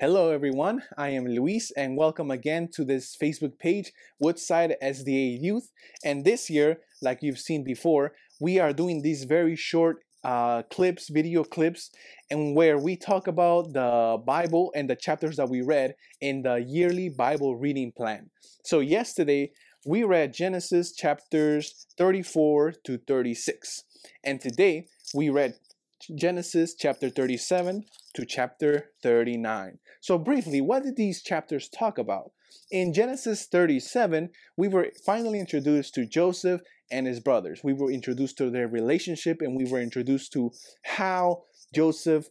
Hello, everyone. I am Luis, and welcome again to this Facebook page, Woodside SDA Youth. And this year, like you've seen before, we are doing these very short uh, clips, video clips, and where we talk about the Bible and the chapters that we read in the yearly Bible reading plan. So, yesterday, we read Genesis chapters 34 to 36, and today we read Genesis chapter 37 to chapter 39. So, briefly, what did these chapters talk about? In Genesis 37, we were finally introduced to Joseph and his brothers. We were introduced to their relationship and we were introduced to how Joseph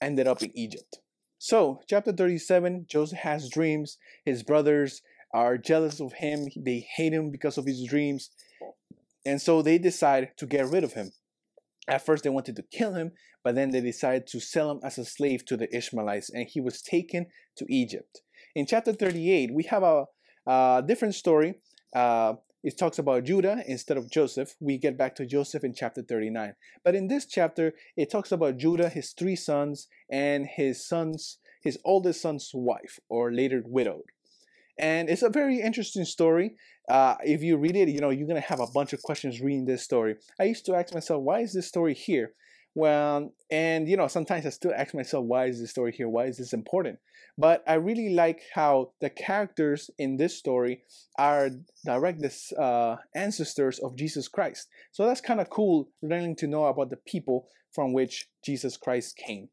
ended up in Egypt. So, chapter 37, Joseph has dreams. His brothers are jealous of him, they hate him because of his dreams. And so they decide to get rid of him. At first, they wanted to kill him, but then they decided to sell him as a slave to the Ishmaelites, and he was taken to Egypt. In chapter 38, we have a, a different story. Uh, it talks about Judah instead of Joseph. We get back to Joseph in chapter 39. But in this chapter, it talks about Judah, his three sons, and his sons, his oldest son's wife, or later widowed. And it's a very interesting story. Uh, if you read it, you know, you're going to have a bunch of questions reading this story. I used to ask myself, why is this story here? Well, and you know, sometimes I still ask myself, why is this story here? Why is this important? But I really like how the characters in this story are direct uh, ancestors of Jesus Christ. So that's kind of cool learning to know about the people from which Jesus Christ came.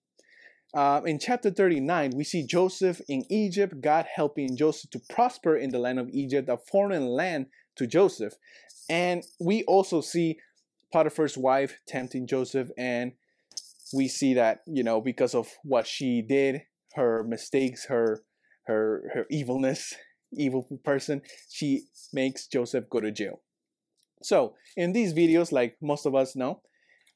Uh, in chapter 39, we see Joseph in Egypt, God helping Joseph to prosper in the land of Egypt, a foreign land to Joseph. And we also see Potiphar's wife tempting Joseph, and we see that, you know, because of what she did, her mistakes, her her her evilness, evil person, she makes Joseph go to jail. So, in these videos, like most of us know,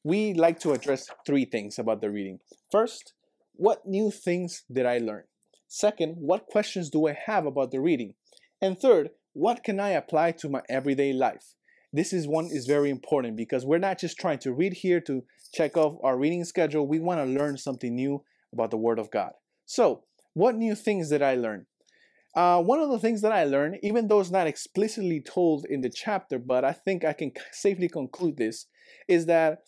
we like to address three things about the reading. First, what new things did I learn? Second, what questions do I have about the reading? And third, what can I apply to my everyday life? This is one is very important because we're not just trying to read here to check off our reading schedule. We want to learn something new about the Word of God. So, what new things did I learn? Uh, one of the things that I learned, even though it's not explicitly told in the chapter, but I think I can safely conclude this, is that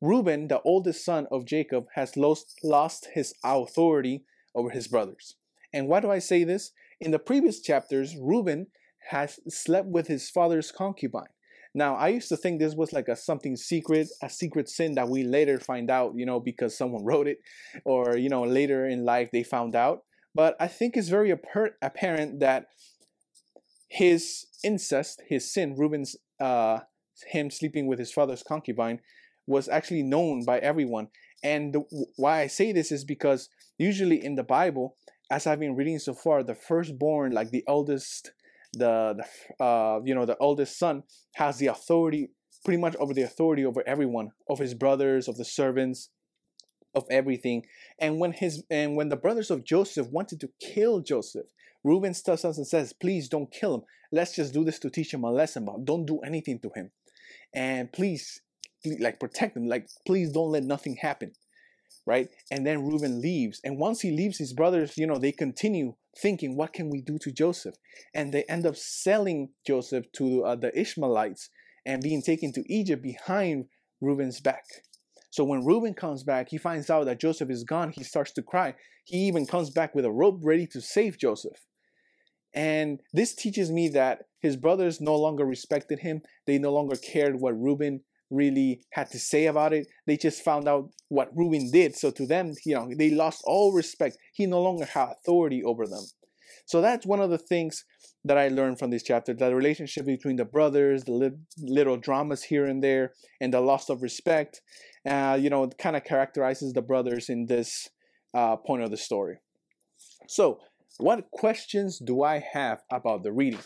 Reuben, the oldest son of Jacob, has lost, lost his authority over his brothers. And why do I say this? In the previous chapters, Reuben has slept with his father's concubine. Now, I used to think this was like a something secret, a secret sin that we later find out, you know, because someone wrote it, or you know, later in life they found out. But I think it's very apparent that his incest, his sin, Reuben's, uh, him sleeping with his father's concubine, was actually known by everyone. And the, why I say this is because usually in the Bible, as I've been reading so far, the firstborn, like the eldest, the, the uh, you know the eldest son, has the authority pretty much over the authority over everyone, of his brothers, of the servants, of everything. And when his and when the brothers of Joseph wanted to kill Joseph, Reuben steps up and says, "Please don't kill him. Let's just do this to teach him a lesson, but don't do anything to him. And please like protect them like please don't let nothing happen right? And then Reuben leaves and once he leaves his brothers you know they continue thinking what can we do to Joseph? And they end up selling Joseph to uh, the Ishmaelites and being taken to Egypt behind Reuben's back. So when Reuben comes back he finds out that Joseph is gone he starts to cry. He even comes back with a rope ready to save Joseph. And this teaches me that his brothers no longer respected him. They no longer cared what Reuben really had to say about it. They just found out what Reuben did. So to them, you know, they lost all respect. He no longer had authority over them. So that's one of the things that I learned from this chapter the relationship between the brothers, the li- little dramas here and there, and the loss of respect. Uh, you know, it kind of characterizes the brothers in this uh, point of the story. So, what questions do I have about the reading?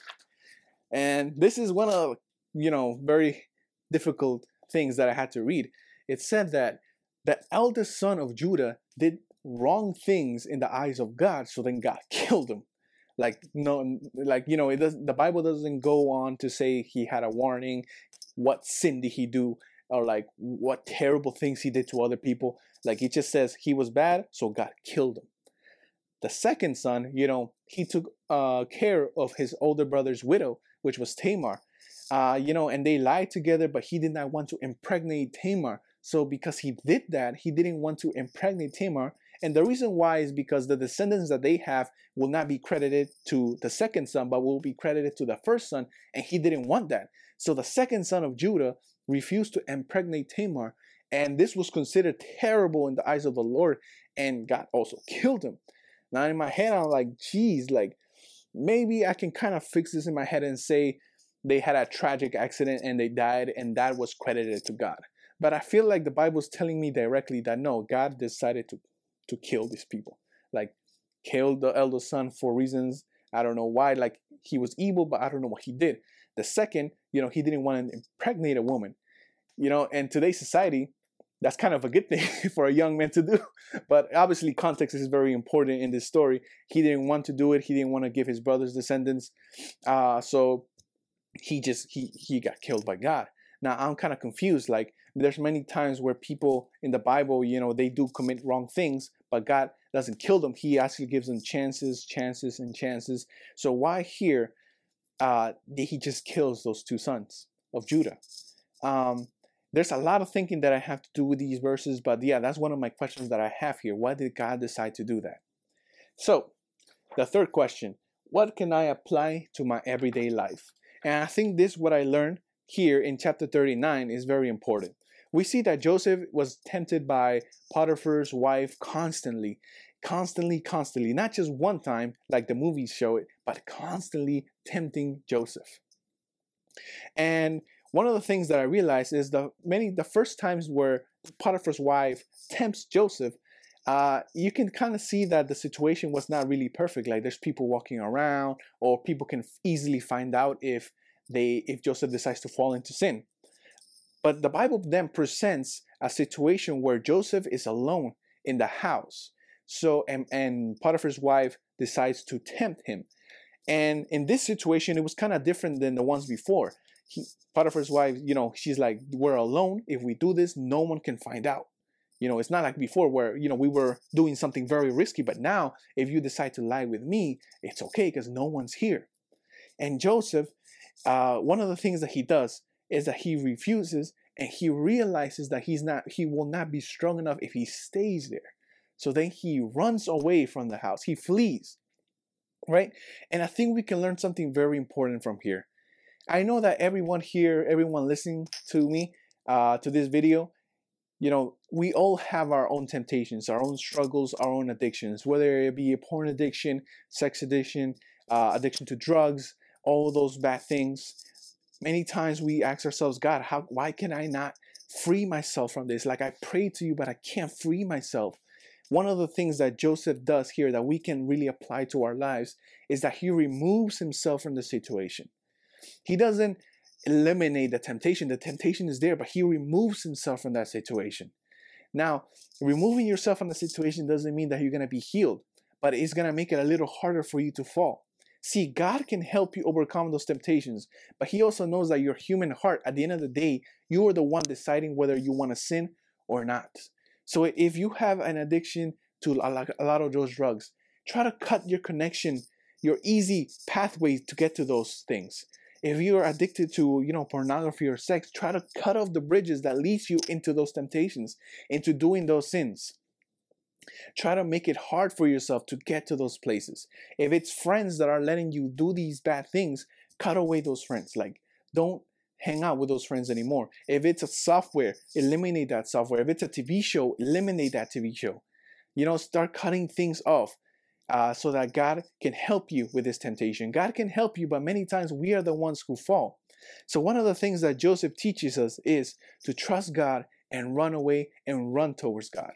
And this is one of, you know, very difficult things that I had to read, it said that the eldest son of Judah did wrong things in the eyes of God, so then God killed him. Like no, like you know, it does. The Bible doesn't go on to say he had a warning. What sin did he do, or like what terrible things he did to other people? Like it just says he was bad, so God killed him. The second son, you know, he took uh, care of his older brother's widow, which was Tamar. Uh, you know, and they lied together, but he did not want to impregnate Tamar. So because he did that, he didn't want to impregnate Tamar. And the reason why is because the descendants that they have will not be credited to the second son, but will be credited to the first son. And he didn't want that. So the second son of Judah refused to impregnate Tamar. And this was considered terrible in the eyes of the Lord. And God also killed him. Now in my head, I'm like, geez, like maybe I can kind of fix this in my head and say they had a tragic accident and they died, and that was credited to God. But I feel like the Bible's telling me directly that no, God decided to to kill these people. Like killed the elder son for reasons I don't know why. Like he was evil, but I don't know what he did. The second, you know, he didn't want to impregnate a woman. You know, and today's society, that's kind of a good thing for a young man to do. But obviously, context is very important in this story. He didn't want to do it. He didn't want to give his brothers descendants. Uh, so he just he he got killed by God. Now I'm kind of confused. Like there's many times where people in the Bible, you know, they do commit wrong things, but God doesn't kill them. He actually gives them chances, chances, and chances. So why here uh, did he just kills those two sons of Judah? Um, there's a lot of thinking that I have to do with these verses, but yeah, that's one of my questions that I have here. Why did God decide to do that? So, the third question What can I apply to my everyday life? And I think this, what I learned here in chapter 39, is very important. We see that Joseph was tempted by Potiphar's wife constantly, constantly, constantly, not just one time like the movies show it, but constantly tempting Joseph. And one of the things that I realized is the many the first times where Potiphar's wife tempts Joseph, uh, you can kind of see that the situation was not really perfect. Like there's people walking around, or people can easily find out if they if Joseph decides to fall into sin. But the Bible then presents a situation where Joseph is alone in the house. So and, and Potiphar's wife decides to tempt him. And in this situation, it was kind of different than the ones before. He, Potiphar's wife, you know, she's like, we're alone. If we do this, no one can find out. You know, it's not like before where, you know, we were doing something very risky, but now if you decide to lie with me, it's okay because no one's here. And Joseph, uh, one of the things that he does is that he refuses and he realizes that he's not, he will not be strong enough if he stays there. So then he runs away from the house. He flees, right? And I think we can learn something very important from here. I know that everyone here, everyone listening to me, uh, to this video, you know, we all have our own temptations, our own struggles, our own addictions, whether it be a porn addiction, sex addiction, uh, addiction to drugs, all those bad things. Many times we ask ourselves, God, how, why can I not free myself from this? Like I pray to you, but I can't free myself. One of the things that Joseph does here that we can really apply to our lives is that he removes himself from the situation. He doesn't eliminate the temptation. The temptation is there, but he removes himself from that situation. Now, removing yourself from the situation doesn't mean that you're going to be healed, but it's going to make it a little harder for you to fall. See, God can help you overcome those temptations, but He also knows that your human heart, at the end of the day, you are the one deciding whether you want to sin or not. So if you have an addiction to a lot of those drugs, try to cut your connection, your easy pathways to get to those things if you are addicted to you know pornography or sex try to cut off the bridges that leads you into those temptations into doing those sins. Try to make it hard for yourself to get to those places. If it's friends that are letting you do these bad things cut away those friends. Like don't hang out with those friends anymore. If it's a software eliminate that software. If it's a tv show eliminate that tv show. You know start cutting things off uh, so that God can help you with this temptation. God can help you, but many times we are the ones who fall. So, one of the things that Joseph teaches us is to trust God and run away and run towards God.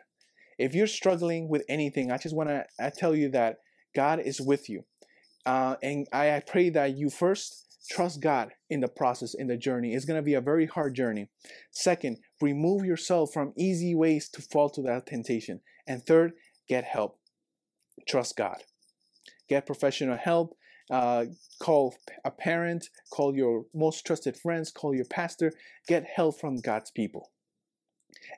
If you're struggling with anything, I just want to tell you that God is with you. Uh, and I, I pray that you first trust God in the process, in the journey. It's going to be a very hard journey. Second, remove yourself from easy ways to fall to that temptation. And third, get help trust God. Get professional help. Uh, call a parent, call your most trusted friends, call your pastor, get help from God's people.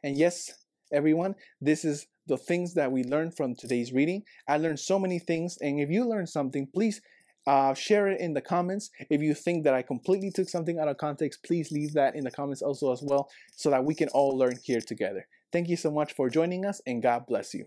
And yes, everyone, this is the things that we learned from today's reading. I learned so many things, and if you learned something, please uh, share it in the comments. If you think that I completely took something out of context, please leave that in the comments also as well so that we can all learn here together. Thank you so much for joining us, and God bless you.